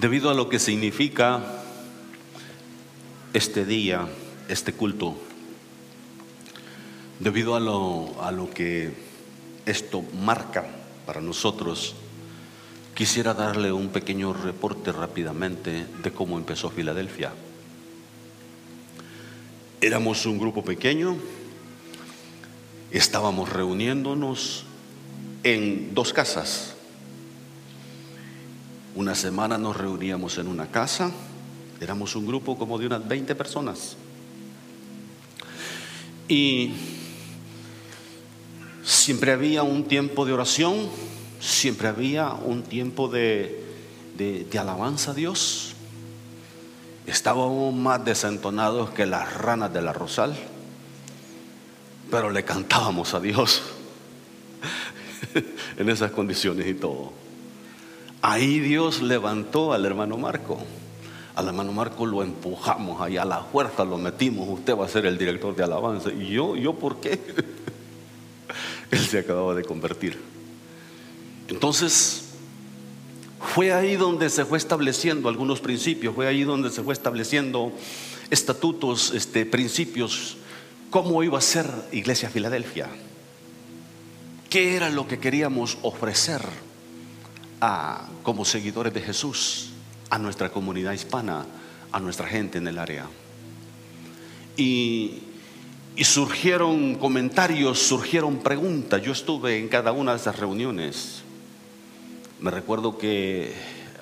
Debido a lo que significa este día, este culto, debido a lo, a lo que esto marca para nosotros, quisiera darle un pequeño reporte rápidamente de cómo empezó Filadelfia. Éramos un grupo pequeño, estábamos reuniéndonos en dos casas. Una semana nos reuníamos en una casa, éramos un grupo como de unas 20 personas. Y siempre había un tiempo de oración, siempre había un tiempo de, alabanza a Dios. Estábamos más desentonados que las ranas de la rosal, pero le cantábamos a Dios en esas condiciones y todo. Ahí Dios levantó al hermano Marco. Al hermano Marco lo empujamos ahí a la fuerza, lo metimos. Usted va a ser el director de alabanza. ¿Y yo, yo por qué? Él se acababa de convertir. Entonces, fue ahí donde se fue estableciendo algunos principios, fue ahí donde se fue estableciendo estatutos, este, principios, cómo iba a ser Iglesia Filadelfia, qué era lo que queríamos ofrecer a, como seguidores de Jesús a nuestra comunidad hispana, a nuestra gente en el área. Y, y surgieron comentarios, surgieron preguntas. Yo estuve en cada una de esas reuniones. Me recuerdo que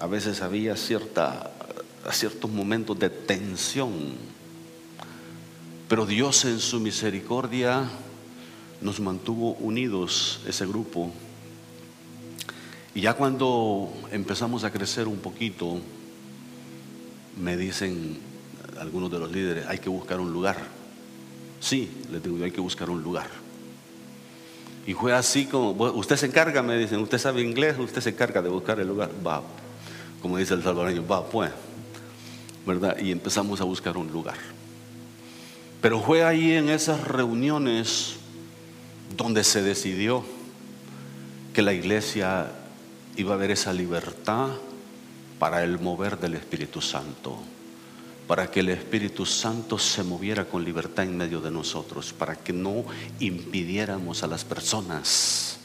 a veces había cierta, ciertos momentos de tensión, pero Dios en su misericordia nos mantuvo unidos ese grupo y ya cuando empezamos a crecer un poquito, me dicen algunos de los líderes, hay que buscar un lugar. Sí, les digo, hay que buscar un lugar. Y fue así como, usted se encarga, me dicen, usted sabe inglés, usted se encarga de buscar el lugar. Va, como dice el salvadoreño, va, pues, ¿verdad? Y empezamos a buscar un lugar. Pero fue ahí en esas reuniones donde se decidió que la iglesia iba a haber esa libertad para el mover del Espíritu Santo, para que el Espíritu Santo se moviera con libertad en medio de nosotros, para que no impidiéramos a las personas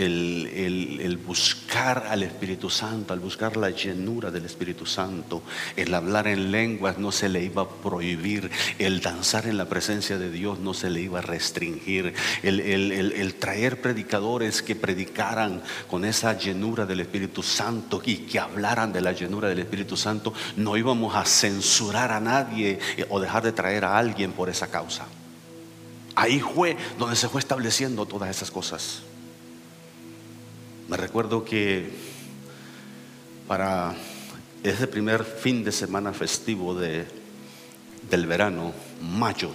el, buscar al Espíritu Santo, al buscar la llenura del Espíritu Santo, el hablar en lenguas no se le iba a prohibir, el danzar en la presencia de Dios no se le iba a restringir, el, el traer predicadores que predicaran con esa llenura del Espíritu Santo y que hablaran de la llenura del Espíritu Santo, no íbamos a censurar a nadie o dejar de traer a alguien por esa causa. Ahí fue donde se fue estableciendo todas esas cosas. Me recuerdo que para ese primer fin de semana festivo de, del verano, mayo,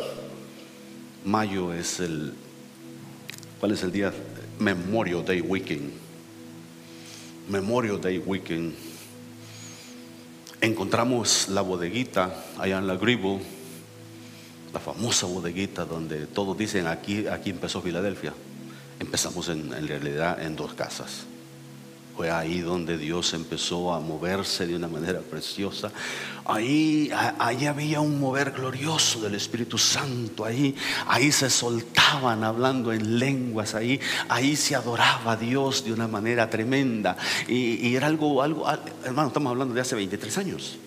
mayo es el, ¿cuál es el día? Memorial Day Weekend. Memorial Day Weekend. Encontramos la bodeguita allá en la Gribble, la famosa bodeguita donde todos dicen aquí, aquí empezó Filadelfia. Empezamos en, realidad en dos casas. Fue ahí donde Dios empezó a moverse de una manera preciosa. Ahí, ahí había un mover glorioso del Espíritu Santo. Ahí, ahí se soltaban hablando en lenguas. Ahí, ahí se adoraba a Dios de una manera tremenda. Y, y era algo, algo, hermano, estamos hablando de hace 23 años.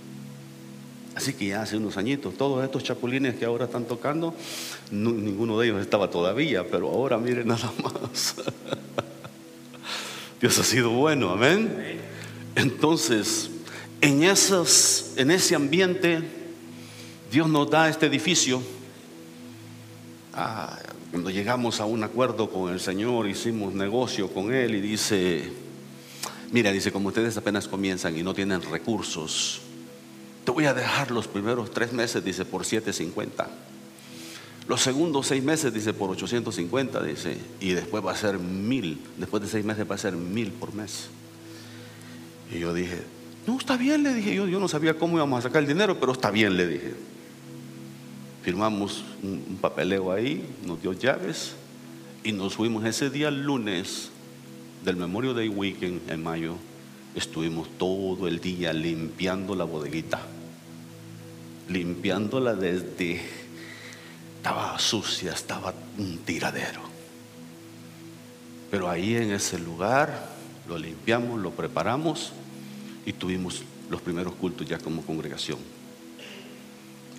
Así que ya hace unos añitos, todos estos chapulines que ahora están tocando, ninguno de ellos estaba todavía, pero ahora miren nada más. Dios ha sido bueno, amén. Entonces, en, esos, en ese ambiente, Dios nos da este edificio. Ah, cuando llegamos a un acuerdo con el Señor, hicimos negocio con Él y dice, mira, dice, como ustedes apenas comienzan y no tienen recursos, te voy a dejar los primeros tres meses, dice, por 750. Los segundos seis meses, dice, por 850, dice, y después va a ser mil. Después de seis meses va a ser mil por mes. Y yo dije, no, está bien, le dije. Yo, no sabía cómo íbamos a sacar el dinero, pero está bien, le dije. Firmamos un, un papeleo ahí, nos dio llaves y nos fuimos ese día lunes del Memorial Day Weekend en mayo estuvimos todo el día limpiando la bodeguita, limpiándola desde, estaba sucia, estaba un tiradero. Pero ahí en ese lugar lo limpiamos, lo preparamos y tuvimos los primeros cultos ya como congregación.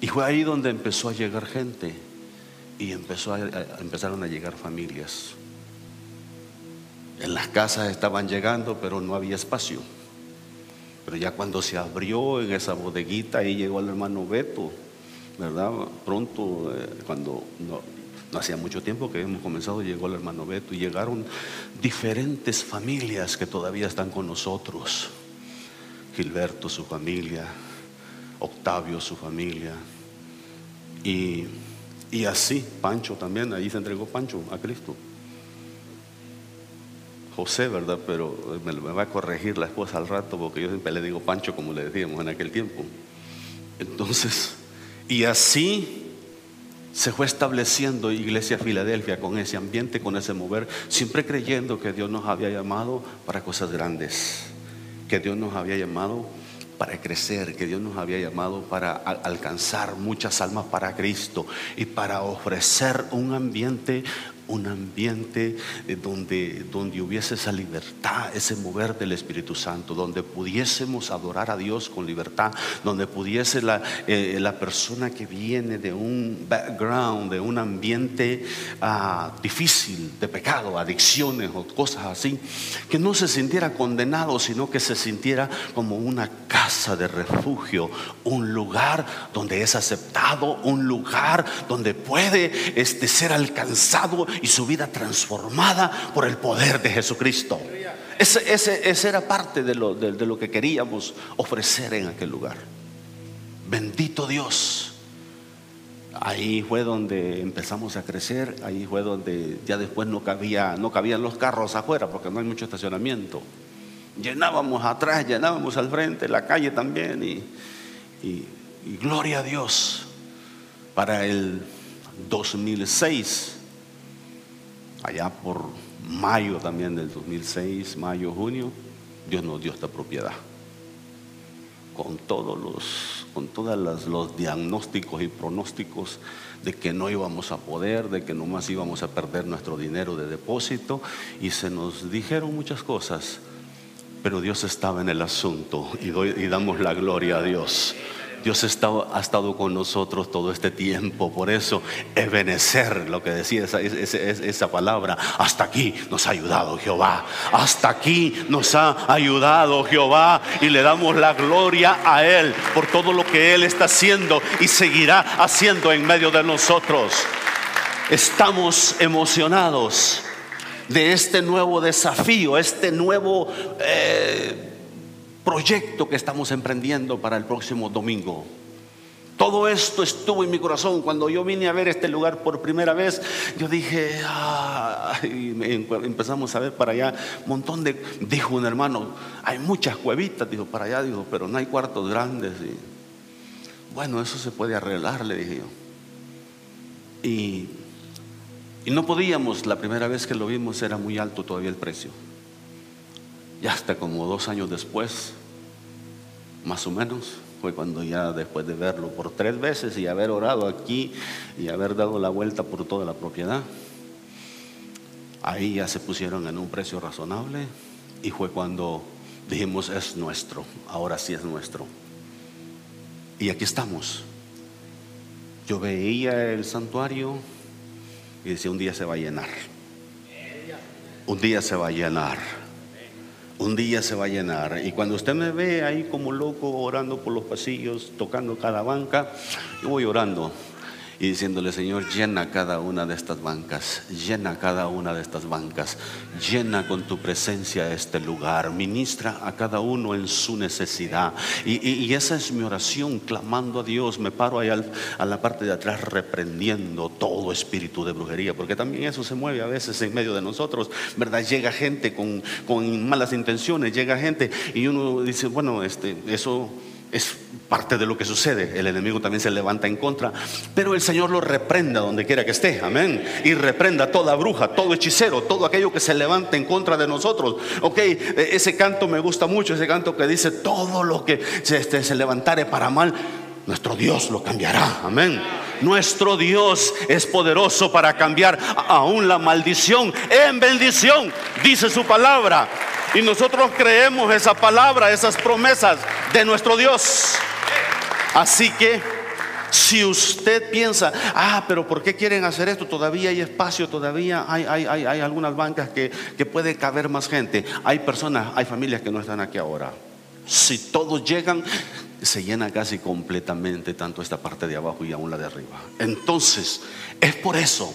Y fue ahí donde empezó a llegar gente y empezó a, empezaron a llegar familias. En las casas estaban llegando, pero no había espacio. Pero ya cuando se abrió en esa bodeguita, ahí llegó el hermano Beto, ¿verdad? Pronto, eh, cuando no, hacía mucho tiempo que hemos comenzado, llegó el hermano Beto y llegaron diferentes familias que todavía están con nosotros. Gilberto, su familia, Octavio, su familia. Y, y así, Pancho también, ahí se entregó Pancho a Cristo. José, ¿verdad? Pero me, me, va a corregir la esposa al rato porque yo siempre le digo Pancho como le decíamos en aquel tiempo. Entonces, y así se fue estableciendo Iglesia Filadelfia con ese ambiente, con ese mover, siempre creyendo que Dios nos había llamado para cosas grandes, que Dios nos había llamado para crecer, que Dios nos había llamado para alcanzar muchas almas para Cristo y para ofrecer un ambiente un ambiente eh, donde, donde hubiese esa libertad, ese mover del Espíritu Santo, donde pudiésemos adorar a Dios con libertad, donde pudiese la, eh, la persona que viene de un background, de un ambiente ah, difícil, de pecado, adicciones o cosas así, que no se sintiera condenado, sino que se sintiera como una casa de refugio, un lugar donde es aceptado, un lugar donde puede este, ser alcanzado y su vida transformada por el poder de Jesucristo. Ese, ese, era parte de lo, de, lo que queríamos ofrecer en aquel lugar. Bendito Dios. Ahí fue donde empezamos a crecer, ahí fue donde ya después no cabía, no cabían los carros afuera porque no hay mucho estacionamiento. Llenábamos atrás, llenábamos al frente, la calle también y, y gloria a Dios. Para el 2006 allá por mayo también del 2006, mayo, junio, Dios nos dio esta propiedad. Con todos los, con los diagnósticos y pronósticos de que no íbamos a poder, de que nomás íbamos a perder nuestro dinero de depósito y se nos dijeron muchas cosas, pero Dios estaba en el asunto y damos la gloria a Dios. Dios ha estado con nosotros todo este tiempo. Por eso, Ebenecer, lo que decía esa, esa, palabra, hasta aquí nos ha ayudado Jehová. Hasta aquí nos ha ayudado Jehová. Y le damos la gloria a Él por todo lo que Él está haciendo y seguirá haciendo en medio de nosotros. Estamos emocionados de este nuevo desafío, este nuevo... Eh, proyecto que estamos emprendiendo para el próximo domingo. Todo esto estuvo en mi corazón. Cuando yo vine a ver este lugar por primera vez, yo dije, empezamos a ver para allá un montón de, dijo un hermano, hay muchas cuevitas, dijo, para allá, dijo, pero no hay cuartos grandes. Y, bueno, eso se puede arreglar, le dije yo. Y, y no podíamos, la primera vez que lo vimos era muy alto todavía el precio. Y hasta como dos años después, más o menos, fue cuando ya después de verlo por tres veces y haber orado aquí y haber dado la vuelta por toda la propiedad, ahí ya se pusieron en un precio razonable y fue cuando dijimos es nuestro, ahora sí es nuestro. Y aquí estamos. Yo veía el santuario y decía, un día se va a llenar. Un día se va a llenar un día se va a llenar. Y cuando usted me ve ahí como loco orando por los pasillos, tocando cada banca, yo voy orando y diciéndole, Señor, llena cada una de estas bancas, llena cada una de estas bancas, llena con tu presencia este lugar, ministra a cada uno en su necesidad. Y, esa es mi oración, clamando a Dios, me paro ahí a la parte de atrás reprendiendo todo espíritu de brujería, porque también eso se mueve a veces en medio de nosotros, ¿verdad? Llega gente con, con malas intenciones, llega gente y uno dice, bueno, este, eso Es parte de lo que sucede. El enemigo también se levanta en contra. Pero el Señor lo reprenda donde quiera que esté. Amén. Y reprenda toda bruja, todo hechicero, todo aquello que se levante en contra de nosotros. Ok, e, ese canto me gusta mucho. Ese canto que dice todo lo que se, este, se levantare para mal. Nuestro Dios lo cambiará. Amén. Nuestro Dios es poderoso para cambiar aún la maldición en bendición, dice su palabra. Y nosotros creemos esa palabra, esas promesas de nuestro Dios. Así que si usted piensa, ah, pero ¿por qué quieren hacer esto? Todavía hay espacio, todavía hay, hay, hay, hay algunas bancas que, que puede caber más gente. Hay personas, hay familias que no están aquí ahora. Si todos llegan, se llena casi completamente tanto esta parte de abajo y aún la de arriba. Entonces, es por eso,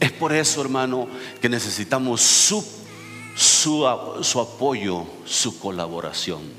es por eso, hermano, que necesitamos su, su, su apoyo, su colaboración.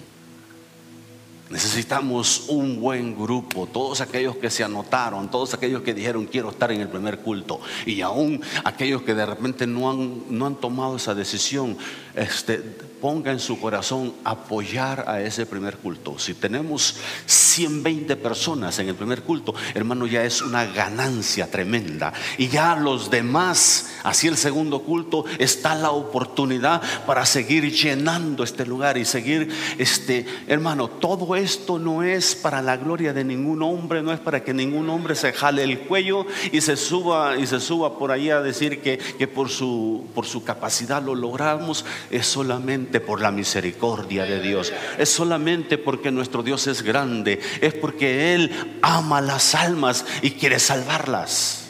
Necesitamos un buen grupo, todos aquellos que se anotaron, todos aquellos que dijeron quiero estar en el primer culto y aún aquellos que de repente no han, no han tomado esa decisión, este, ponga en su corazón apoyar a ese primer culto. Si tenemos 120 personas en el primer culto, hermano, ya es una ganancia tremenda. Y ya los demás, así el segundo culto, está la oportunidad para seguir llenando este lugar y seguir, este, hermano, todo esto no es para la gloria de ningún hombre, no es para que ningún hombre se jale el cuello y se suba y se suba por ahí a decir que, que por, su, por su capacidad lo logramos, es solamente por la misericordia de Dios, es solamente porque nuestro Dios es grande, es porque Él ama las almas y quiere salvarlas.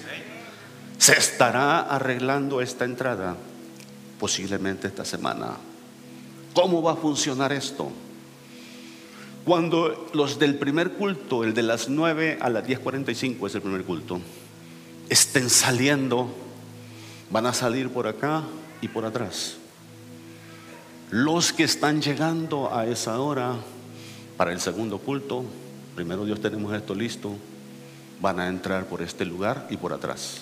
Se estará arreglando esta entrada posiblemente esta semana. ¿Cómo va a funcionar esto? Cuando los del primer culto, el de las 9 a las 10.45 es el primer culto, estén saliendo, van a salir por acá y por atrás. Los que están llegando a esa hora para el segundo culto, primero Dios tenemos esto listo, van a entrar por este lugar y por atrás,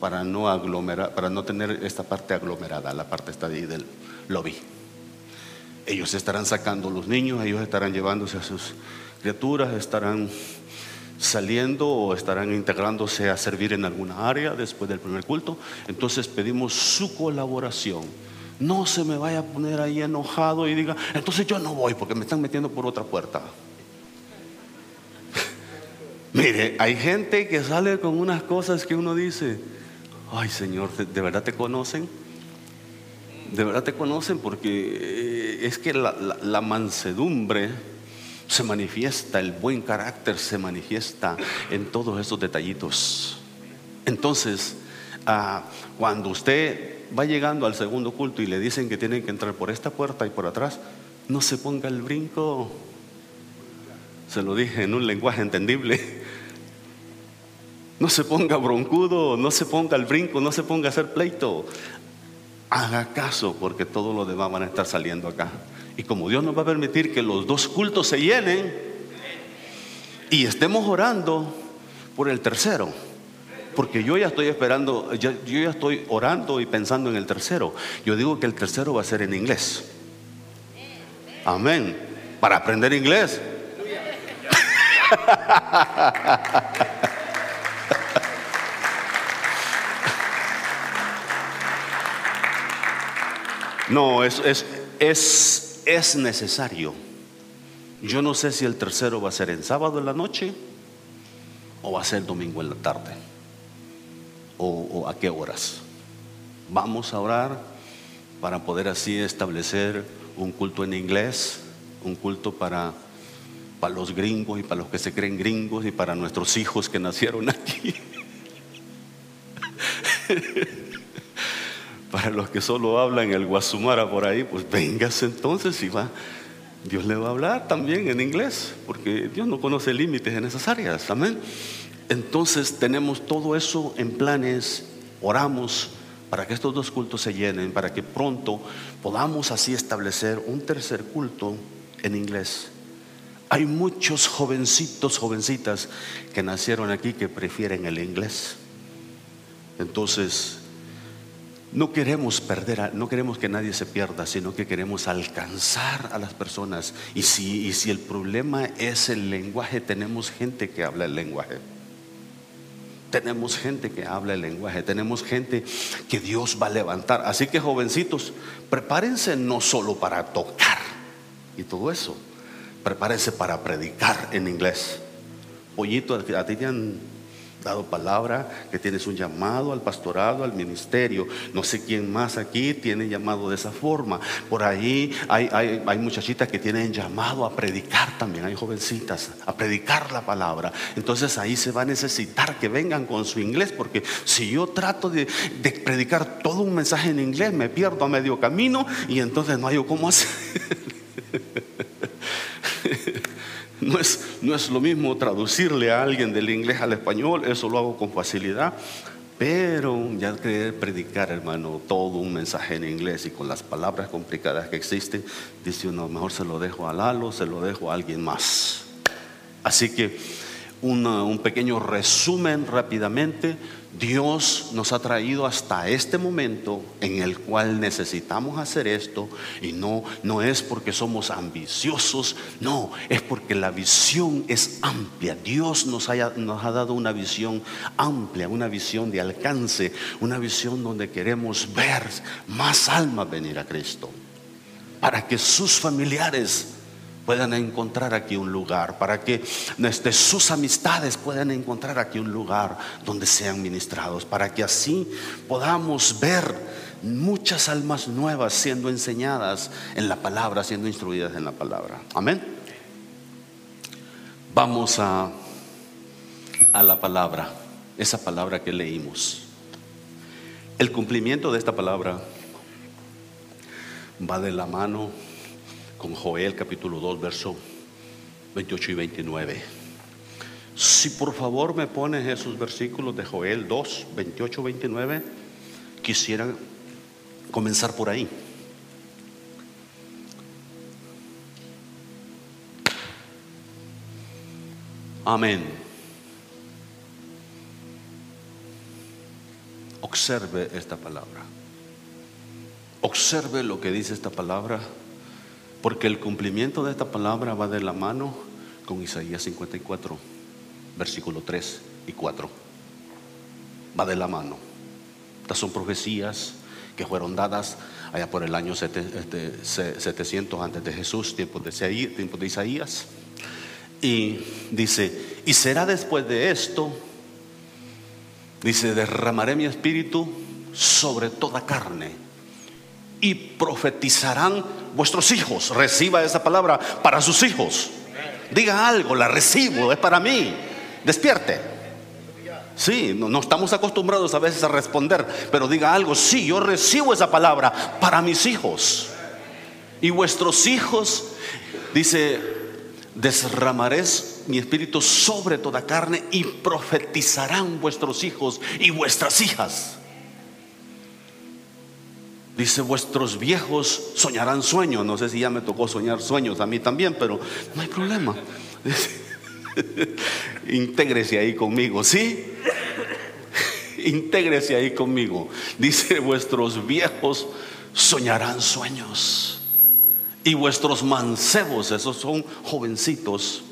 para no aglomerar, para no tener esta parte aglomerada, la parte está ahí del lobby. Ellos estarán sacando los niños, ellos estarán llevándose a sus criaturas, estarán saliendo o estarán integrándose a servir en alguna área después del primer culto. Entonces pedimos su colaboración. No se me vaya a poner ahí enojado y diga, entonces yo no voy porque me están metiendo por otra puerta. Mire, hay gente que sale con unas cosas que uno dice, ay Señor, ¿de verdad te conocen? De verdad te conocen porque eh, es que la, mansedumbre se manifiesta, el buen carácter se manifiesta en todos estos detallitos. Entonces, ah, cuando usted va llegando al segundo culto y le dicen que tienen que entrar por esta puerta y por atrás, no se ponga el brinco. Se lo dije en un lenguaje entendible. No se ponga broncudo, no se ponga el brinco, no se ponga a hacer pleito haga caso porque todo lo demás van a estar saliendo acá. Y como Dios nos va a permitir que los dos cultos se llenen y estemos orando por el tercero. Porque yo ya estoy esperando, yo, ya estoy orando y pensando en el tercero. Yo digo que el tercero va a ser en inglés. Amén. Para aprender inglés. No, es, es, es, es necesario. Yo no sé si el tercero va a ser en sábado en la noche o va a ser domingo en la tarde. O, a qué horas. Vamos a orar para poder así establecer un culto en inglés, un culto para, para los gringos y para los que se creen gringos y para nuestros hijos que nacieron aquí. Para los que solo hablan el guasumara por ahí, pues véngase entonces y va. Dios le va a hablar también en inglés, porque Dios no conoce límites en esas áreas. Amén. Entonces tenemos todo eso en planes, oramos para que estos dos cultos se llenen, para que pronto podamos así establecer un tercer culto en inglés. Hay muchos jovencitos, jovencitas que nacieron aquí que prefieren el inglés. Entonces, no queremos perder, no queremos que nadie se pierda, sino que queremos alcanzar a las personas. Y si, y si el problema es el lenguaje, tenemos gente que habla el lenguaje. Tenemos gente que habla el lenguaje, tenemos gente que Dios va a levantar. Así que jovencitos, prepárense no solo para tocar y todo eso, prepárense para predicar en inglés. Pollito, a ti te han dado palabra, que tienes un llamado al pastorado, al ministerio. No sé quién más aquí tiene llamado de esa forma. Por ahí hay, hay, muchachitas que tienen llamado a predicar también, hay jovencitas, a predicar la palabra. Entonces ahí se va a necesitar que vengan con su inglés, porque si yo trato de, predicar todo un mensaje en inglés, me pierdo a medio camino y entonces no hay cómo hacer. No es, no es lo mismo traducirle a alguien del inglés al español, eso lo hago con facilidad. Pero ya querer predicar, hermano, todo un mensaje en inglés y con las palabras complicadas que existen, dice uno, mejor se lo dejo a Lalo, se lo dejo a alguien más. Así que un pequeño resumen rápidamente Dios nos ha traído hasta este momento en el cual necesitamos hacer esto y no no es porque somos ambiciosos, no, es porque la visión es amplia. Dios nos, nos ha dado una visión amplia, una visión de alcance, una visión donde queremos ver más almas venir a Cristo, para que sus familiares puedan encontrar aquí un lugar, para que este, sus amistades puedan encontrar aquí un lugar donde sean ministrados, para que así podamos ver muchas almas nuevas siendo enseñadas en la palabra, siendo instruidas en la palabra. Amén. Vamos a, a la palabra, esa palabra que leímos. El cumplimiento de esta palabra va de la mano con Joel capítulo 2, verso 28 y 29. Si por favor me pones esos versículos de Joel 2, 28, 29, quisiera comenzar por ahí. Amén. Observe esta palabra. Observe lo que dice esta palabra porque el cumplimiento de esta palabra va de la mano con Isaías 54, versículo 3 y 4. Va de la mano. Estas son profecías que fueron dadas allá por el año 700 este, antes de Jesús, tiempos de, tiempos de Isaías. Y dice, y será después de esto, dice, derramaré mi espíritu sobre toda carne y profetizarán vuestros hijos. Reciba esa palabra para sus hijos. Diga algo, la recibo, es para mí. Despierte. Sí, no, no, estamos acostumbrados a veces a responder, pero diga algo, sí, yo recibo esa palabra para mis hijos. Y vuestros hijos, dice, desramaré mi espíritu sobre toda carne y profetizarán vuestros hijos y vuestras hijas. Dice, vuestros viejos soñarán sueños. No sé si ya me tocó soñar sueños a mí también, pero no hay problema. Intégrese ahí conmigo, ¿sí? Intégrese ahí conmigo. Dice, vuestros viejos soñarán sueños. Y vuestros mancebos, esos son jovencitos,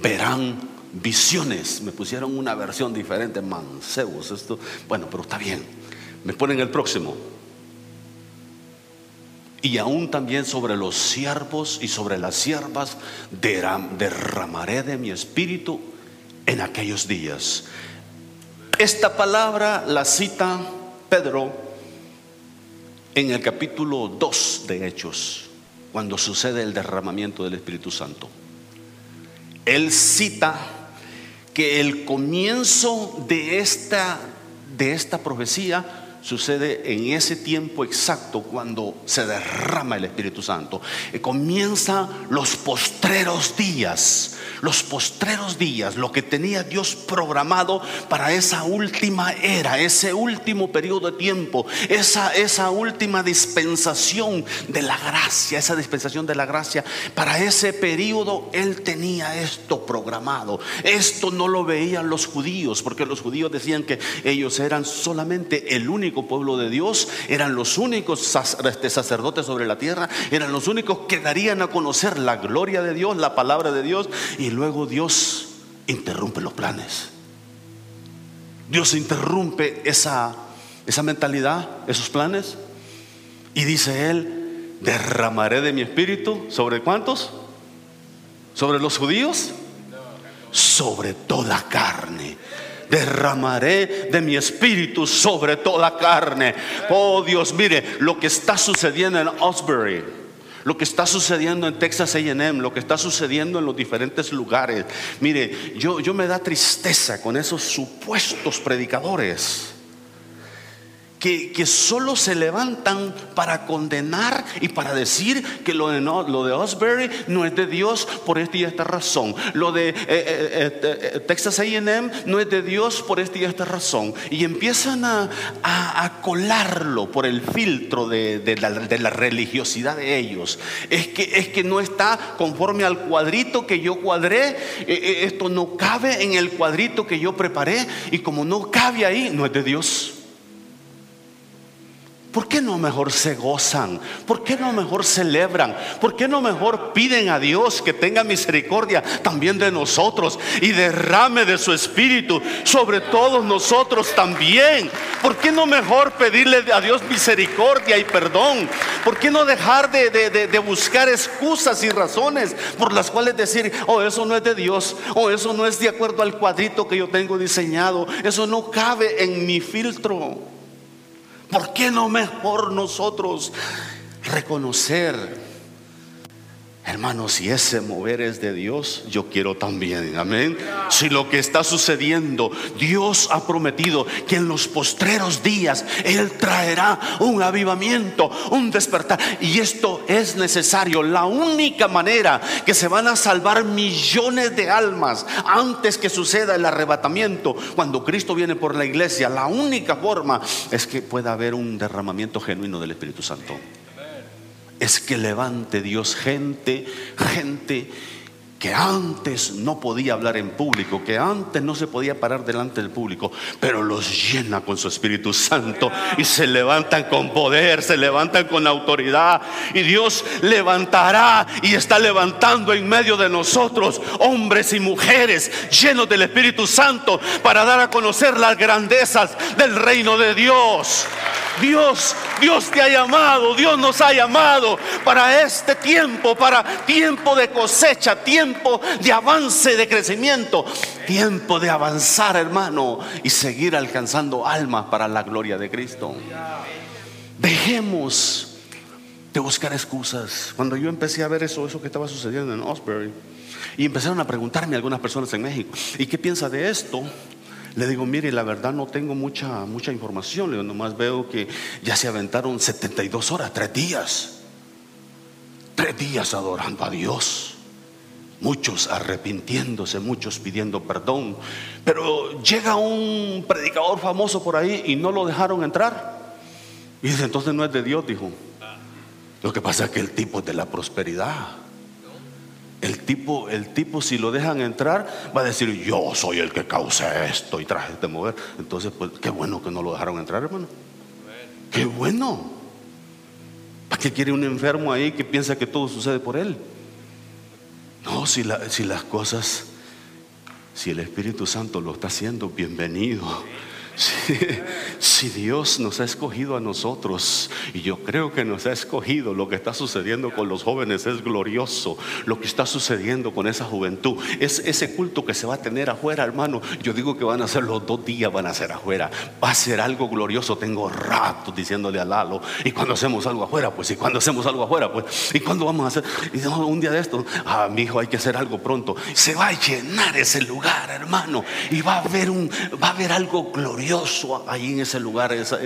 verán visiones. Me pusieron una versión diferente, mancebos. Esto, bueno, pero está bien. Me ponen el próximo y aún también sobre los siervos y sobre las siervas derramaré de mi espíritu en aquellos días. Esta palabra la cita Pedro en el capítulo 2 de Hechos, cuando sucede el derramamiento del Espíritu Santo. Él cita que el comienzo de esta, de esta profecía sucede en ese tiempo exacto cuando se derrama el Espíritu Santo. Y comienzan los postreros días los postreros días, lo que tenía Dios programado para esa última era, ese último periodo de tiempo, esa, esa última dispensación de la gracia, esa dispensación de la gracia, para ese periodo Él tenía esto programado. Esto no lo veían los judíos, porque los judíos decían que ellos eran solamente el único pueblo de Dios, eran los únicos este, sacerdotes sobre la tierra, eran los únicos que darían a conocer la gloria de Dios, la palabra de Dios, y luego Dios interrumpe los planes. Dios interrumpe esa, esa mentalidad, esos planes, y dice Él, derramaré de mi espíritu sobre cuántos? ¿Sobre los judíos? Sobre toda carne derramaré de mi espíritu sobre toda carne. Oh Dios, mire lo que está sucediendo en Osbury. Lo que está sucediendo en Texas AM, lo que está sucediendo en los diferentes lugares. Mire, yo, yo me da tristeza con esos supuestos predicadores que, solo se levantan para condenar y para decir que lo de, lo de Osbury no es de Dios por esta y esta razón. Lo de eh, eh, eh, Texas AM no es de Dios por esta y esta razón. Y empiezan a, colarlo por el filtro de, la, de, la, religiosidad de ellos. Es que, es que no está conforme al cuadrito que yo cuadré. esto no cabe en el cuadrito que yo preparé. Y como no cabe ahí, no es de Dios. ¿Por qué no mejor se gozan? ¿Por qué no mejor celebran? ¿Por qué no mejor piden a Dios que tenga misericordia también de nosotros y derrame de su espíritu sobre todos nosotros también? ¿Por qué no mejor pedirle a Dios misericordia y perdón? ¿Por qué no dejar de, buscar excusas y razones por las cuales decir, oh, eso no es de Dios, oh, eso no es de acuerdo al cuadrito que yo tengo diseñado, eso no cabe en mi filtro? ¿Por qué no mejor nosotros reconocer Hermanos, si ese mover es de Dios, yo quiero también, amén. Si lo que está sucediendo, Dios ha prometido que en los postreros días Él traerá un avivamiento, un despertar. Y esto es necesario. La única manera que se van a salvar millones de almas antes que suceda el arrebatamiento, cuando Cristo viene por la iglesia, la única forma es que pueda haber un derramamiento genuino del Espíritu Santo es que levante Dios gente, gente que antes no podía hablar en público, que antes no se podía parar delante del público, pero los llena con su Espíritu Santo y se levantan con poder, se levantan con autoridad y Dios levantará y está levantando en medio de nosotros hombres y mujeres llenos del Espíritu Santo para dar a conocer las grandezas del reino de Dios. Dios, Dios te ha llamado, Dios nos ha llamado para este tiempo, para tiempo de cosecha, tiempo de avance, de crecimiento, tiempo de avanzar, hermano, y seguir alcanzando almas para la gloria de Cristo. Dejemos de buscar excusas. Cuando yo empecé a ver eso, eso que estaba sucediendo en Osbury, y empezaron a preguntarme algunas personas en México, ¿y qué piensa de esto? Le digo, mire, la verdad no tengo mucha, mucha información. Le digo, nomás veo que ya se aventaron 72 horas, tres días. Tres días adorando a Dios. Muchos arrepintiéndose, muchos pidiendo perdón. Pero llega un predicador famoso por ahí y no lo dejaron entrar. Y dice, entonces no es de Dios, dijo. Lo que pasa es que el tipo es de la prosperidad. El tipo, el tipo, si lo dejan entrar, va a decir, yo soy el que causa esto y traje de mover. Entonces, pues, qué bueno que no lo dejaron entrar, hermano. Qué bueno. ¿Para qué quiere un enfermo ahí que piensa que todo sucede por él? No, si, si las cosas, si el Espíritu Santo lo está haciendo, bienvenido. Si, Dios nos ha escogido a nosotros, y yo creo que nos ha escogido, lo que está sucediendo con los jóvenes es glorioso. Lo que está sucediendo con esa juventud, es ese culto que se va a tener afuera, hermano. Yo digo que van a ser los dos días, van a ser afuera. Va a ser algo glorioso. Tengo rato diciéndole a Lalo, y cuando hacemos algo afuera, pues, y cuando hacemos algo afuera, pues, y cuando vamos a hacer, y un día de esto, ah, mi hijo, hay que hacer algo pronto. Se va a llenar ese lugar, hermano, y va a un, va a haber algo glorioso ahí en ese lugar, esa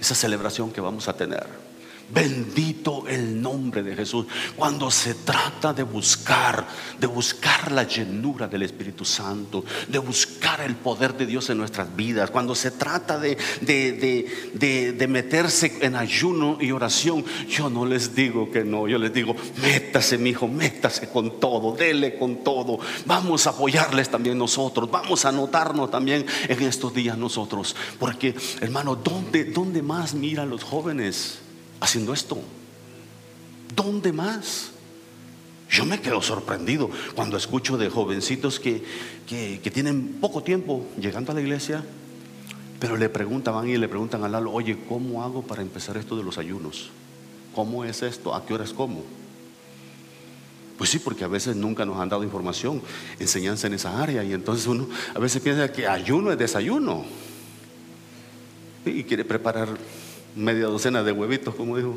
celebración que vamos a tener. Bendito el nombre de Jesús. Cuando se trata de buscar, de buscar la llenura del Espíritu Santo, de buscar el poder de Dios en nuestras vidas, cuando se trata de, de, meterse en ayuno y oración, yo no les digo que no, yo les digo, métase mi hijo, métase con todo, dele con todo. Vamos a apoyarles también nosotros, vamos a anotarnos también en estos días nosotros. Porque hermano, ¿dónde, dónde más miran los jóvenes? Haciendo esto. ¿Dónde más? Yo me quedo sorprendido cuando escucho de jovencitos que, tienen poco tiempo llegando a la iglesia, pero le preguntan, y le preguntan al Lalo, oye, ¿cómo hago para empezar esto de los ayunos? ¿Cómo es esto? ¿A qué horas como? Pues sí, porque a veces nunca nos han dado información, enseñanza en esa área, y entonces uno a veces piensa que ayuno es desayuno y quiere preparar media docena de huevitos, como dijo.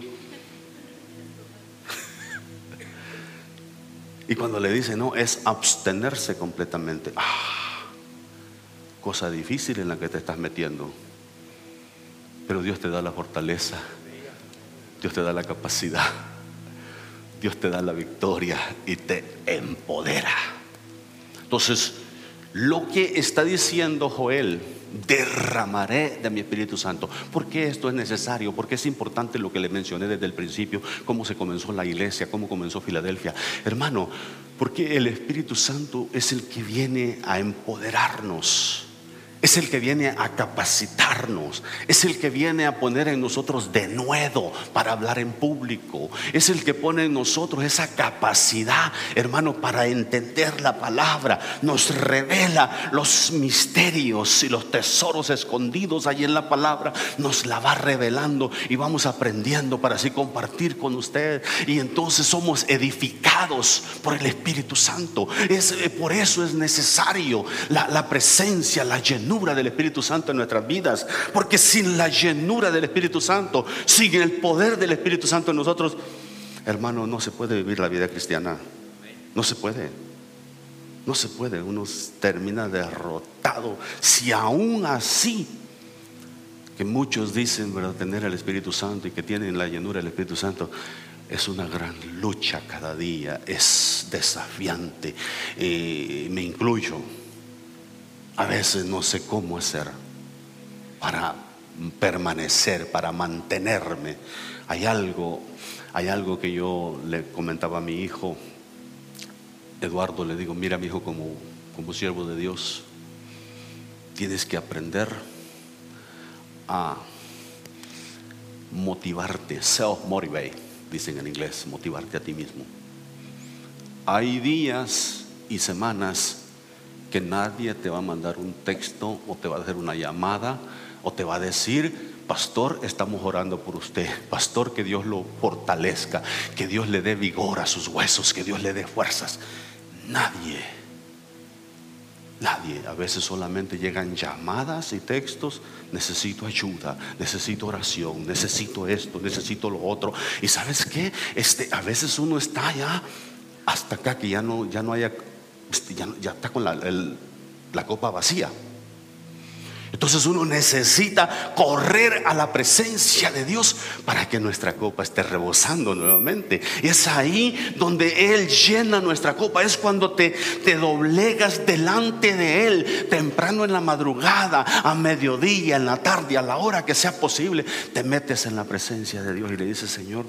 Y cuando le dice, no, es abstenerse completamente. Ah, cosa difícil en la que te estás metiendo. Pero Dios te da la fortaleza. Dios te da la capacidad. Dios te da la victoria y te empodera. Entonces, lo que está diciendo Joel derramaré de mi Espíritu Santo. ¿Por qué esto es necesario? Porque es importante lo que le mencioné desde el principio, cómo se comenzó la iglesia, cómo comenzó Filadelfia. Hermano, porque el Espíritu Santo es el que viene a empoderarnos es el que viene a capacitarnos, es el que viene a poner en nosotros de nuevo para hablar en público, es el que pone en nosotros esa capacidad, hermano, para entender la palabra, nos revela los misterios y los tesoros escondidos allí en la palabra, nos la va revelando y vamos aprendiendo para así compartir con usted y entonces somos edificados por el Espíritu Santo. Es, eh, por eso es necesario la, la presencia, la llenura del Espíritu Santo en nuestras vidas. Porque sin la llenura del Espíritu Santo, sin el poder del Espíritu Santo en nosotros, hermano, no se puede vivir la vida cristiana. No se puede. No se puede. Uno termina derrotado. Si aún así, que muchos dicen tener el Espíritu Santo y que tienen la llenura del Espíritu Santo, es una gran lucha cada día, es desafiante. Eh, me incluyo a veces no sé cómo hacer para permanecer, para mantenerme. Hay algo, hay algo que yo le comentaba a mi hijo, Eduardo, le digo, mira mi hijo como, como siervo de Dios, tienes que aprender a motivarte, self-motivate, dicen en inglés, motivarte a ti mismo. Hay días y semanas que nadie te va a mandar un texto o te va a hacer una llamada o te va a decir, pastor, estamos orando por usted, pastor, que Dios lo fortalezca, que Dios le dé vigor a sus huesos, que Dios le dé fuerzas. Nadie, nadie, a veces solamente llegan llamadas y textos, necesito ayuda, necesito oración, necesito esto, necesito lo otro. Y sabes qué, este, a veces uno está ya hasta acá que ya no, ya no haya este, ya, está con la, la copa vacía. Entonces uno necesita correr a la presencia de Dios para que nuestra copa esté rebosando nuevamente. Y es ahí donde Él llena nuestra copa. Es cuando te, te doblegas delante de Él, temprano en la madrugada, a mediodía, en la tarde, a la hora que sea posible. Te metes en la presencia de Dios y le dices, Señor,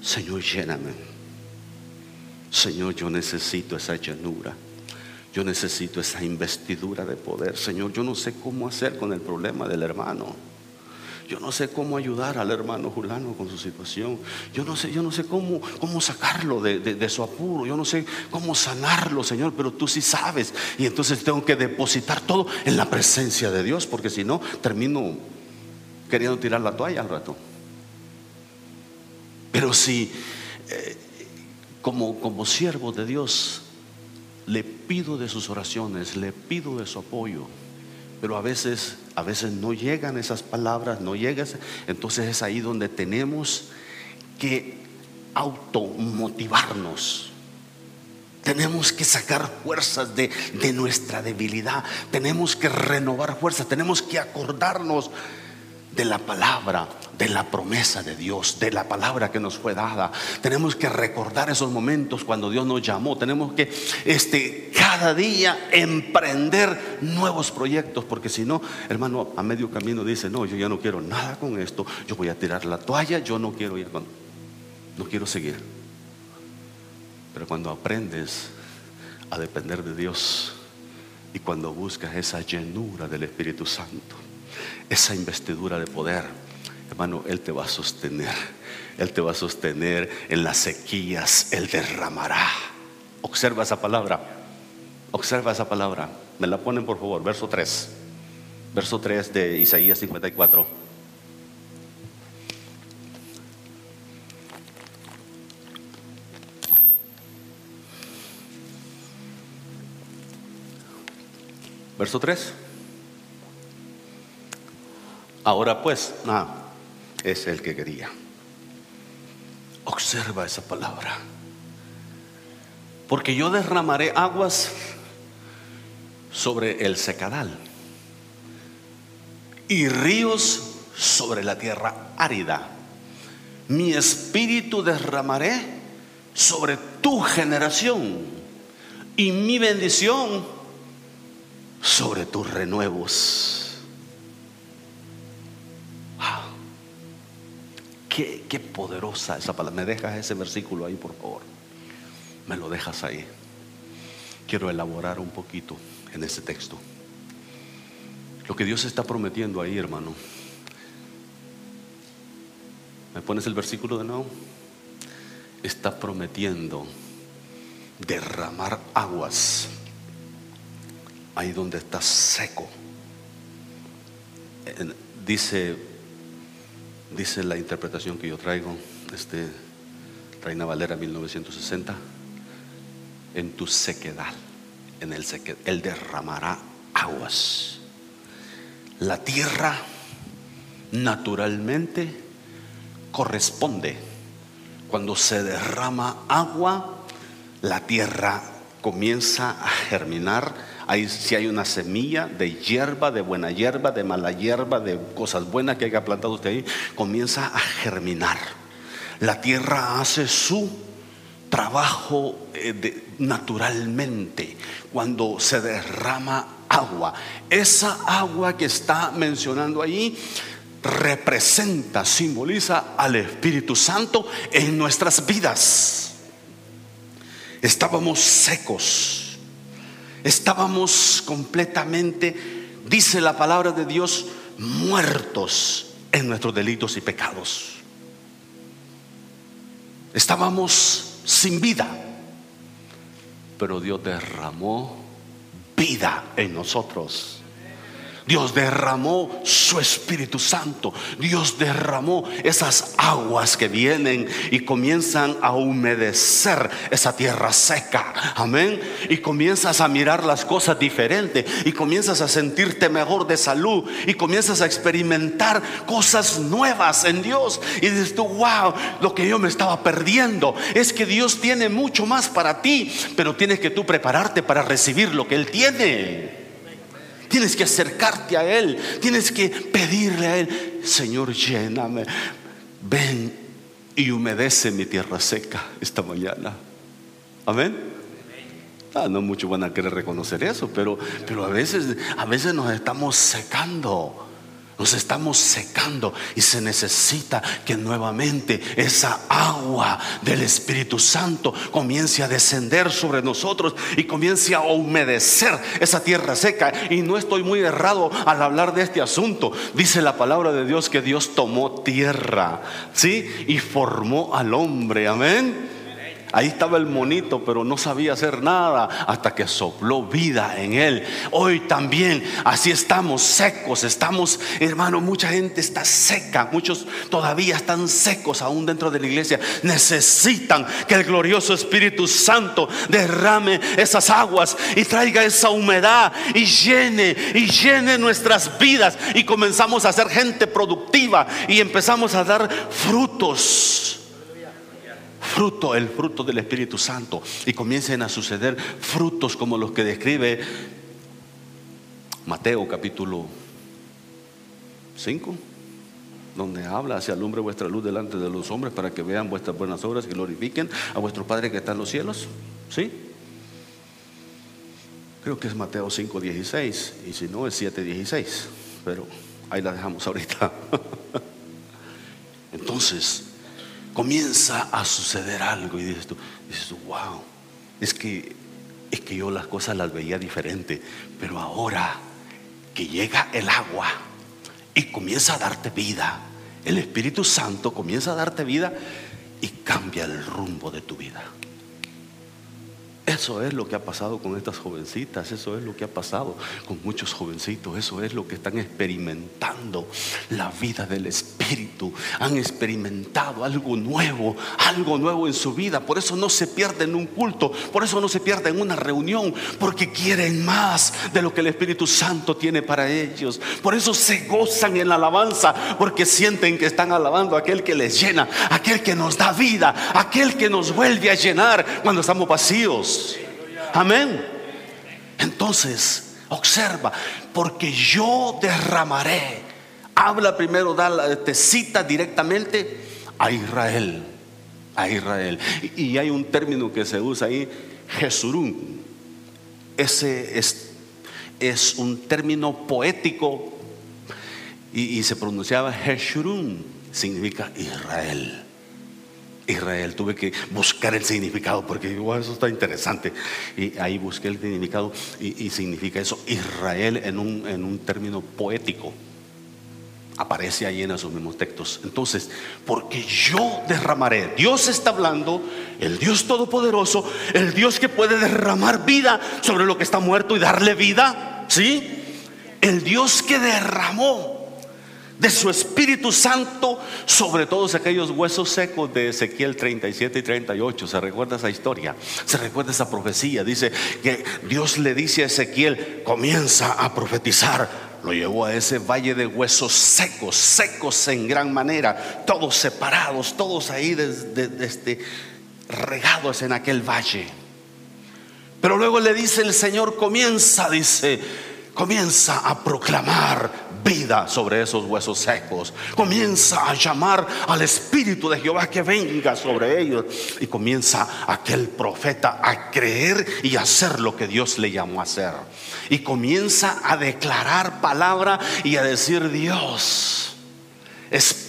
Señor, lléname. Señor, yo necesito esa llanura. Yo necesito esa investidura de poder. Señor, yo no sé cómo hacer con el problema del hermano. Yo no sé cómo ayudar al hermano Julano con su situación. Yo no sé, yo no sé cómo, cómo sacarlo de, de, su apuro. Yo no sé cómo sanarlo, Señor, pero tú sí sabes. Y entonces tengo que depositar todo en la presencia de Dios, porque si no, termino queriendo tirar la toalla al rato. Pero si eh, como, siervo de Dios, le pido de sus oraciones, le pido de su apoyo, pero a veces, a veces no llegan esas palabras, no llegan, entonces es ahí donde tenemos que automotivarnos. Tenemos que sacar fuerzas de, de nuestra debilidad, tenemos que renovar fuerzas, tenemos que acordarnos de la palabra, de la promesa de Dios, de la palabra que nos fue dada. Tenemos que recordar esos momentos cuando Dios nos llamó. Tenemos que este, cada día emprender nuevos proyectos, porque si no, hermano, a medio camino dice, no, yo ya no quiero nada con esto, yo voy a tirar la toalla, yo no quiero ir con, no quiero seguir. Pero cuando aprendes a depender de Dios y cuando buscas esa llenura del Espíritu Santo, esa investidura de poder, hermano, Él te va a sostener. Él te va a sostener en las sequías, Él derramará. Observa esa palabra. Observa esa palabra. Me la ponen por favor, verso 3. Verso 3 de Isaías 54. Verso 3. Ahora pues, ah, es el que quería. Observa esa palabra. Porque yo derramaré aguas sobre el secadal y ríos sobre la tierra árida. Mi espíritu derramaré sobre tu generación y mi bendición sobre tus renuevos. Qué, poderosa esa palabra. ¿Me dejas ese versículo ahí, por favor? Me lo dejas ahí. Quiero elaborar un poquito en ese texto. Lo que Dios está prometiendo ahí, hermano. ¿Me pones el versículo de nuevo? Está prometiendo derramar aguas ahí donde está seco. Dice Dice la interpretación que yo traigo, este Reina Valera 1960, en tu sequedad, en el sequedad, Él derramará aguas. La tierra naturalmente corresponde. Cuando se derrama agua, la tierra comienza a germinar si hay una semilla de hierba, de buena hierba, de mala hierba, de cosas buenas que haya plantado usted ahí, comienza a germinar. La tierra hace su trabajo eh, naturalmente cuando se derrama agua. Esa agua que está mencionando ahí representa, simboliza al Espíritu Santo en nuestras vidas. Estábamos secos Estábamos completamente, dice la palabra de Dios, muertos en nuestros delitos y pecados. Estábamos sin vida, pero Dios derramó vida en nosotros. Dios derramó su Espíritu Santo. Dios derramó esas aguas que vienen y comienzan a humedecer esa tierra seca. Amén. Y comienzas a mirar las cosas diferentes y comienzas a sentirte mejor de salud y comienzas a experimentar cosas nuevas en Dios. Y dices tú, wow, lo que yo me estaba perdiendo es que Dios tiene mucho más para ti, pero tienes que tú prepararte para recibir lo que Él tiene. Tienes que acercarte a Él. Tienes que pedirle a Él, Señor, lléname. Ven y humedece mi tierra seca esta mañana. Amén. Ah, no muchos van a querer reconocer eso, pero, pero a, veces, a veces nos estamos secando. Nos estamos secando y se necesita que nuevamente esa agua del Espíritu Santo comience a descender sobre nosotros y comience a humedecer esa tierra seca. Y no estoy muy errado al hablar de este asunto. Dice la palabra de Dios que Dios tomó tierra, ¿sí? Y formó al hombre. Amén. Ahí estaba el monito, pero no sabía hacer nada hasta que sopló vida en él. Hoy también así estamos secos, estamos, hermano, mucha gente está seca, muchos todavía están secos aún dentro de la iglesia. Necesitan que el glorioso Espíritu Santo derrame esas aguas y traiga esa humedad y llene y llene nuestras vidas y comenzamos a ser gente productiva y empezamos a dar frutos fruto, el fruto del Espíritu Santo, y comiencen a suceder frutos como los que describe Mateo capítulo 5, donde habla, se alumbre vuestra luz delante de los hombres para que vean vuestras buenas obras y glorifiquen a vuestro Padre que está en los cielos. ¿Sí? Creo que es Mateo 5:16 y si no es 7:16, pero ahí la dejamos ahorita. Entonces, comienza a suceder algo y dices tú, dices tú, wow, es que es que yo las cosas las veía diferente, pero ahora que llega el agua y comienza a darte vida, el Espíritu Santo comienza a darte vida y cambia el rumbo de tu vida. Eso es lo que ha pasado con estas jovencitas, eso es lo que ha pasado con muchos jovencitos, eso es lo que están experimentando la vida del Espíritu. Han experimentado algo nuevo, algo nuevo en su vida. Por eso no se pierden un culto, por eso no se pierden una reunión, porque quieren más de lo que el Espíritu Santo tiene para ellos. Por eso se gozan en la alabanza, porque sienten que están alabando a aquel que les llena, aquel que nos da vida, aquel que nos vuelve a llenar cuando estamos vacíos. Amén. Entonces, observa, porque yo derramaré. Habla primero, da, te cita directamente a Israel. A Israel. Y, hay un término que se usa ahí, Jesurún. Ese es, es un término poético y, se pronunciaba Jeshurun, significa Israel. Israel. Tuve que buscar el significado porque digo, eso está interesante. Y ahí busqué el significado y, significa eso, Israel en un, en un término poético. Aparece ahí en esos mismos textos. Entonces, porque yo derramaré, Dios está hablando, el Dios Todopoderoso, el Dios que puede derramar vida sobre lo que está muerto y darle vida, ¿sí? El Dios que derramó de su Espíritu Santo sobre todos aquellos huesos secos de Ezequiel 37 y 38. ¿Se recuerda esa historia? ¿Se recuerda esa profecía? Dice que Dios le dice a Ezequiel, comienza a profetizar. Lo llevó a ese valle de huesos secos, secos en gran manera, todos separados, todos ahí desde, regados en aquel valle. Pero luego le dice el Señor, comienza, dice, comienza a proclamar vida sobre esos huesos secos. Comienza a llamar al Espíritu de Jehová que venga sobre ellos. Y comienza aquel profeta a creer y hacer lo que Dios le llamó a hacer. Y comienza a declarar palabra y a decir Dios. Espíritu,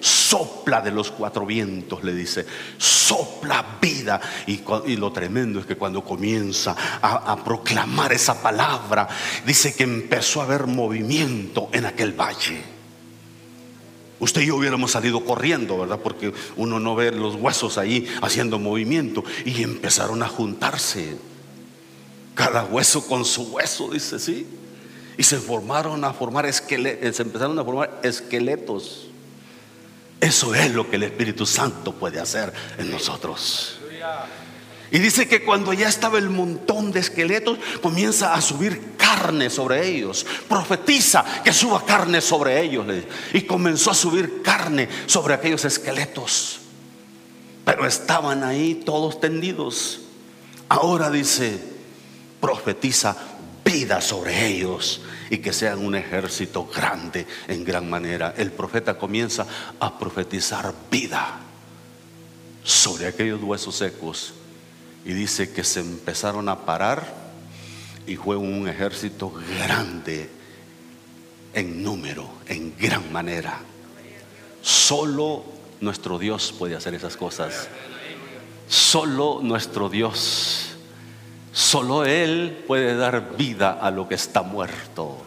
sopla de los cuatro vientos, le dice, sopla vida. Y, lo tremendo es que cuando comienza a, a, proclamar esa palabra, dice que empezó a haber movimiento en aquel valle. Usted y yo hubiéramos salido corriendo, ¿verdad? Porque uno no ve los huesos ahí haciendo movimiento. Y empezaron a juntarse. Cada hueso con su hueso, dice, sí. Y se formaron a formar esqueletos, se empezaron a formar esqueletos. Eso es lo que el Espíritu Santo puede hacer en nosotros. Y dice que cuando ya estaba el montón de esqueletos, comienza a subir carne sobre ellos. Profetiza que suba carne sobre ellos. Y comenzó a subir carne sobre aquellos esqueletos. Pero estaban ahí todos tendidos. Ahora dice, profetiza vida sobre ellos y que sean un ejército grande en gran manera. El profeta comienza a profetizar vida sobre aquellos huesos secos y dice que se empezaron a parar y fue un ejército grande en número, en gran manera. Solo nuestro Dios puede hacer esas cosas. Solo nuestro Dios Solo Él puede dar vida a lo que está muerto.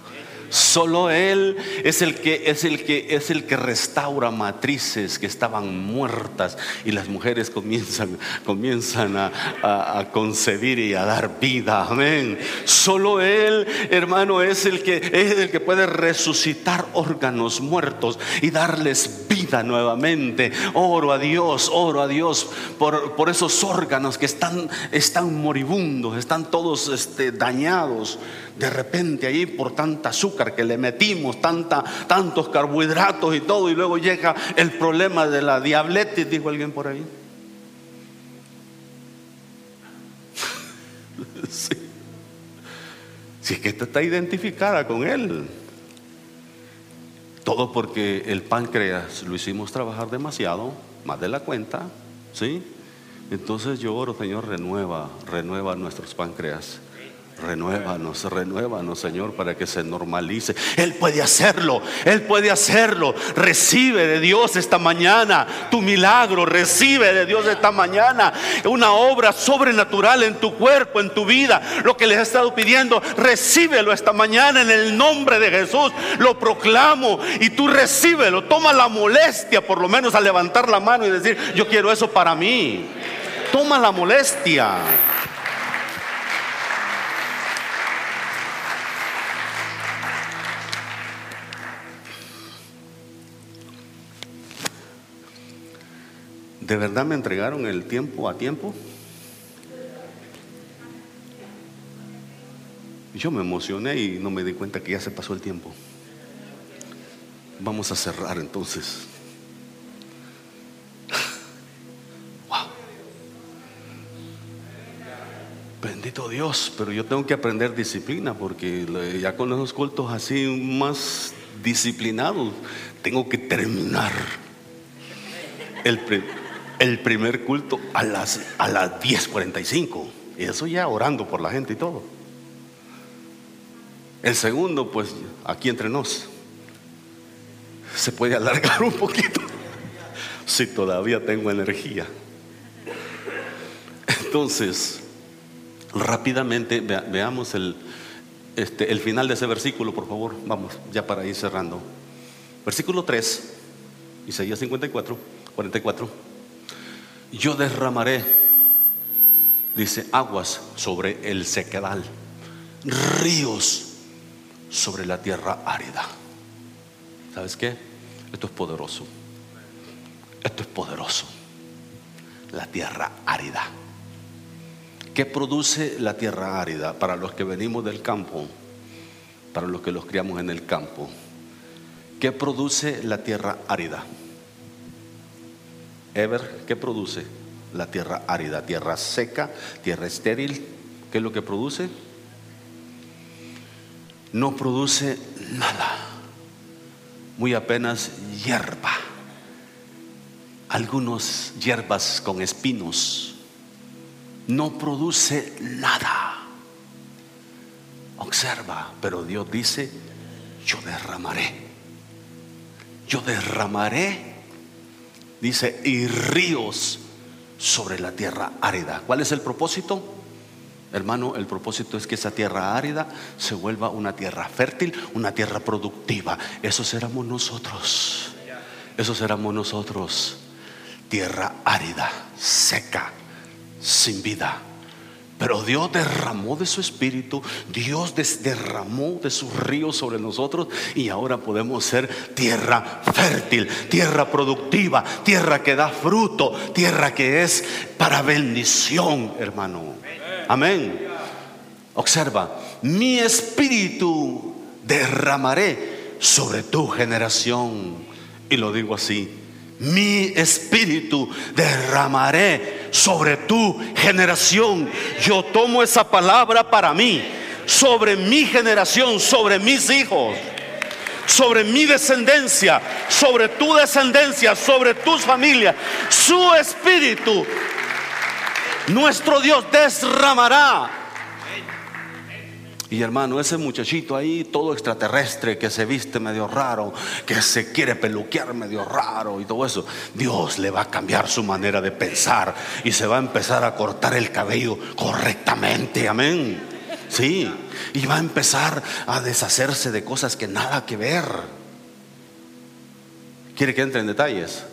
Solo Él es el que es el que es el que restaura matrices que estaban muertas y las mujeres comienzan, comienzan a, a, concebir y a dar vida. Amén. Solo Él, hermano, es el que es el que puede resucitar órganos muertos y darles vida nuevamente. Oro a Dios, oro a Dios por, por esos órganos que están, están moribundos, están todos este, dañados de repente ahí por tanta azúcar que le metimos, tanta, tantos carbohidratos y todo, y luego llega el problema de la diabetes, dijo alguien por ahí. Si es que esta está identificada con él. Todo porque el páncreas lo hicimos trabajar demasiado, más de la cuenta, ¿sí? Entonces yo oro, Señor, renueva, renueva nuestros páncreas. Renuévanos, renuévanos, Señor, para que se normalice. Él puede hacerlo, Él puede hacerlo. Recibe de Dios esta mañana tu milagro, recibe de Dios esta mañana una obra sobrenatural en tu cuerpo, en tu vida. Lo que les he estado pidiendo, recíbelo esta mañana en el nombre de Jesús. Lo proclamo y tú recíbelo. Toma la molestia, por lo menos, a levantar la mano y decir, yo quiero eso para mí. Toma la molestia. ¿De verdad me entregaron el tiempo a tiempo? Yo me emocioné y no me di cuenta que ya se pasó el tiempo. Vamos a cerrar entonces. Wow. Bendito Dios, pero yo tengo que aprender disciplina porque ya con los cultos así más disciplinados tengo que terminar el, el primer culto a las, a las 10.45. Y eso ya orando por la gente y todo. El segundo, pues aquí entre nos, se puede alargar un poquito si todavía tengo energía. Entonces, rápidamente veamos el, este, el final de ese versículo, por favor. Vamos, ya para ir cerrando. Versículo 3, Isaías 54, 44 yo derramaré, dice, aguas sobre el sequedal, ríos sobre la tierra árida. ¿Sabes qué? Esto es poderoso. Esto es poderoso. La tierra árida. ¿Qué produce la tierra árida para los que venimos del campo? Para los que los criamos en el campo. ¿Qué produce la tierra árida? Ever, ¿qué produce? La tierra árida, tierra seca, tierra estéril. ¿Qué es lo que produce? No produce nada. Muy apenas hierba. Algunos hierbas con espinos. No produce nada. Observa, pero Dios dice, yo derramaré. Yo derramaré Dice, y ríos sobre la tierra árida. ¿Cuál es el propósito? Hermano, el propósito es que esa tierra árida se vuelva una tierra fértil, una tierra productiva. Eso seremos nosotros. Eso seremos nosotros. Tierra árida, seca, sin vida. Pero Dios derramó de su espíritu, Dios derramó de sus ríos sobre nosotros y ahora podemos ser tierra fértil, tierra productiva, tierra que da fruto, tierra que es para bendición, hermano. Amén. Observa, mi espíritu derramaré sobre tu generación. Y lo digo así, mi espíritu derramaré sobre tu generación. Yo tomo esa palabra para mí, sobre mi generación, sobre mis hijos, sobre mi descendencia, sobre tu descendencia, sobre tus familias. Su espíritu, nuestro Dios derramará y hermano, ese muchachito ahí, todo extraterrestre, que se viste medio raro, que se quiere peluquear medio raro y todo eso, Dios le va a cambiar su manera de pensar y se va a empezar a cortar el cabello correctamente, amén. Sí, y va a empezar a deshacerse de cosas que nada que ver. ¿Quiere que entre en detalles?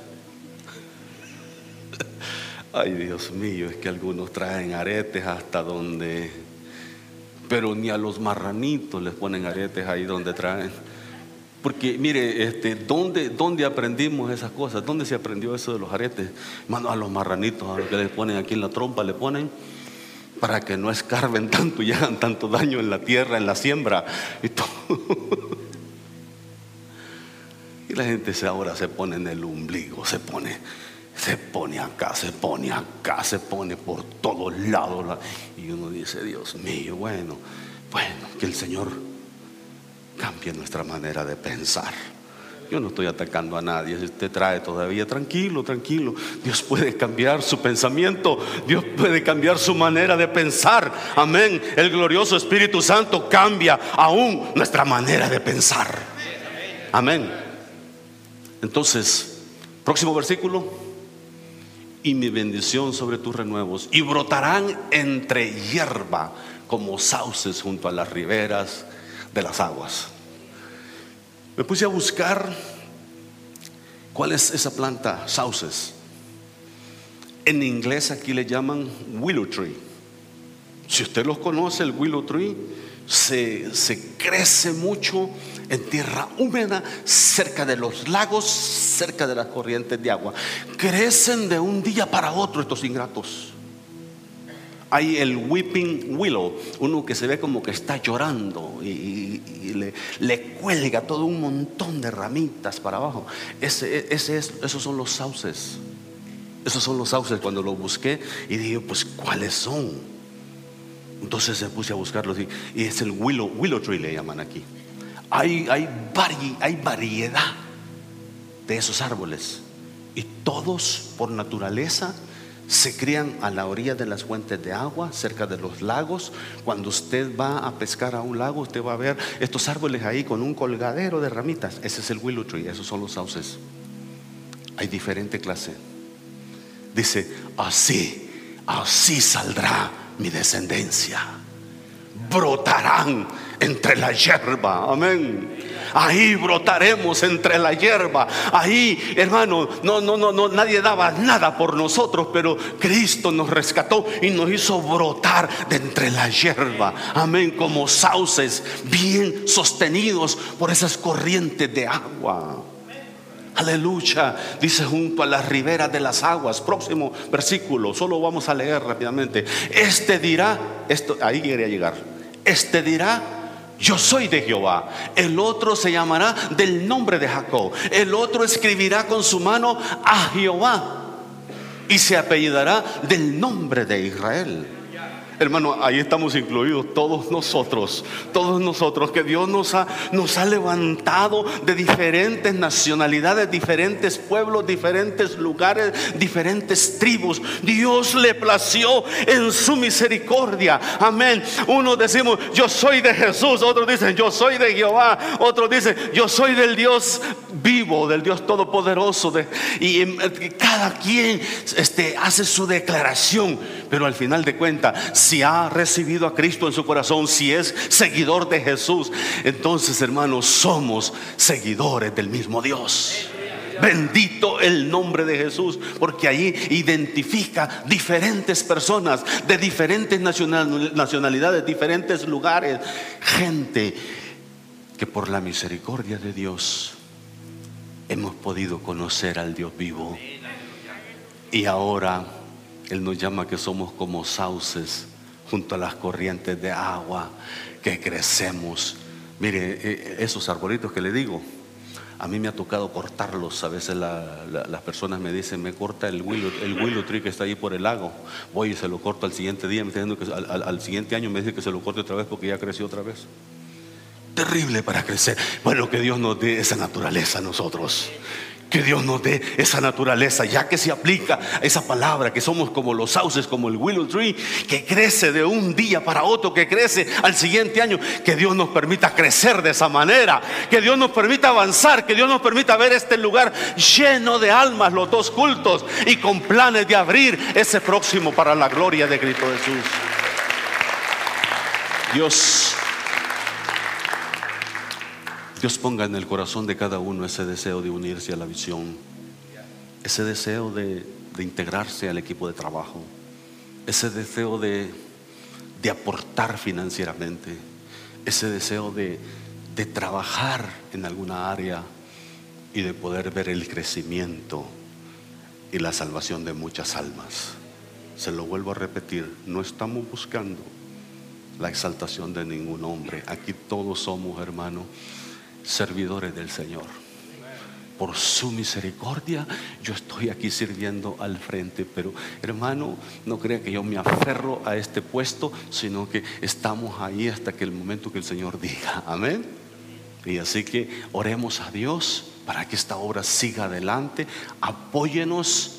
Ay, Dios mío, es que algunos traen aretes hasta donde pero ni a los marranitos les ponen aretes ahí donde traen. Porque mire, este, ¿dónde, ¿dónde aprendimos esas cosas? ¿Dónde se aprendió eso de los aretes? Mano, a los marranitos, a los que les ponen aquí en la trompa, le ponen para que no escarben tanto y hagan tanto daño en la tierra, en la siembra y todo. Y la gente ahora se pone en el ombligo, se pone se pone acá, se pone acá, se pone por todos lados. Y uno dice, Dios mío, bueno, bueno, que el Señor cambie nuestra manera de pensar. Yo no estoy atacando a nadie. Si usted trae todavía, tranquilo, tranquilo. Dios puede cambiar su pensamiento. Dios puede cambiar su manera de pensar. Amén. El glorioso Espíritu Santo cambia aún nuestra manera de pensar. Amén. Entonces, próximo versículo. Y mi bendición sobre tus renuevos. Y brotarán entre hierba como sauces junto a las riberas de las aguas. Me puse a buscar cuál es esa planta, sauces. En inglés aquí le llaman willow tree. Si usted los conoce, el willow tree se, se crece mucho en tierra húmeda, cerca de los lagos, cerca de las corrientes de agua. Crecen de un día para otro estos ingratos hay el weeping willow, uno que se ve como que está llorando y, le, cuelga todo un montón de ramitas para abajo. Es, esos son los sauces. Esos son los sauces cuando lo busqué y dije, pues, ¿cuáles son? Entonces se puse a buscarlos y, y, es el willow, willow tree le llaman aquí. Hay, hay, hay variedad de esos árboles y todos por naturaleza se crían a la orilla de las fuentes de agua, cerca de los lagos. Cuando usted va a pescar a un lago, usted va a ver estos árboles ahí con un colgadero de ramitas. Ese es el willow tree, esos son los sauces. Hay diferente clase. Dice, así, así saldrá mi descendencia. Brotarán entre la hierba. Amén. Ahí brotaremos entre la hierba. Ahí, hermano, no, no, no, no, nadie daba nada por nosotros, pero Cristo nos rescató y nos hizo brotar de entre la hierba. Amén, como sauces bien sostenidos por esas corrientes de agua. Aleluya, dice junto a las riberas de las aguas. Próximo versículo, solo vamos a leer rápidamente. Este dirá, esto, ahí quería llegar. Este dirá, yo soy de Jehová. El otro se llamará del nombre de Jacob. El otro escribirá con su mano a Jehová y se apellidará del nombre de Israel. Hermano, ahí estamos incluidos todos nosotros, todos nosotros, que Dios nos ha, nos ha levantado de diferentes nacionalidades, diferentes pueblos, diferentes lugares, diferentes tribus. Dios le plació en su misericordia. Amén. Unos decimos, yo soy de Jesús, otros dicen, yo soy de Jehová, otros dicen, yo soy del Dios vivo, del Dios todopoderoso. De, y eh, cada quien este, hace su declaración, pero al final de cuentas, si ha recibido a Cristo en su corazón, si es seguidor de Jesús, entonces hermanos somos seguidores del mismo Dios. Bendito el nombre de Jesús, porque ahí identifica diferentes personas de diferentes nacionalidades, diferentes lugares, gente que por la misericordia de Dios hemos podido conocer al Dios vivo. Y ahora Él nos llama que somos como sauces junto a las corrientes de agua que crecemos. Mire, eh, esos arbolitos que le digo, a mí me ha tocado cortarlos. A veces las personas me dicen, me corta el willow, el willow tree que está ahí por el lago. Voy y se lo corto al siguiente día, me que al, al, siguiente año me dice que se lo corte otra vez porque ya creció otra vez. Terrible para crecer. Bueno, que Dios nos dé esa naturaleza a nosotros que Dios nos dé esa naturaleza, ya que se aplica esa palabra, que somos como los sauces, como el willow tree, que crece de un día para otro, que crece al siguiente año, que Dios nos permita crecer de esa manera, que Dios nos permita avanzar, que Dios nos permita ver este lugar lleno de almas, los dos cultos, y con planes de abrir ese próximo para la gloria de Cristo Jesús. Dios Dios ponga en el corazón de cada uno ese deseo de unirse a la visión, ese deseo de, integrarse al equipo de trabajo, ese deseo de, aportar financieramente, ese deseo de, trabajar en alguna área y de poder ver el crecimiento y la salvación de muchas almas. Se lo vuelvo a repetir, no estamos buscando la exaltación de ningún hombre. Aquí todos somos, hermanos servidores del Señor. Por su misericordia yo estoy aquí sirviendo al frente, pero hermano, no crea que yo me aferro a este puesto, sino que estamos ahí hasta que el momento que el Señor diga, amén. Y así que oremos a Dios para que esta obra siga adelante. Apóyenos,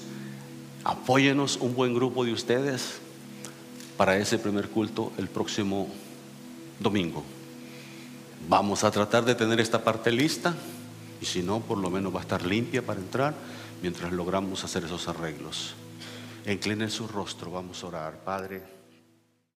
apóyenos un buen grupo de ustedes para ese primer culto el próximo domingo. Vamos a tratar de tener esta parte lista y si no, por lo menos va a estar limpia para entrar mientras logramos hacer esos arreglos. Inclinen su rostro, vamos a orar, Padre.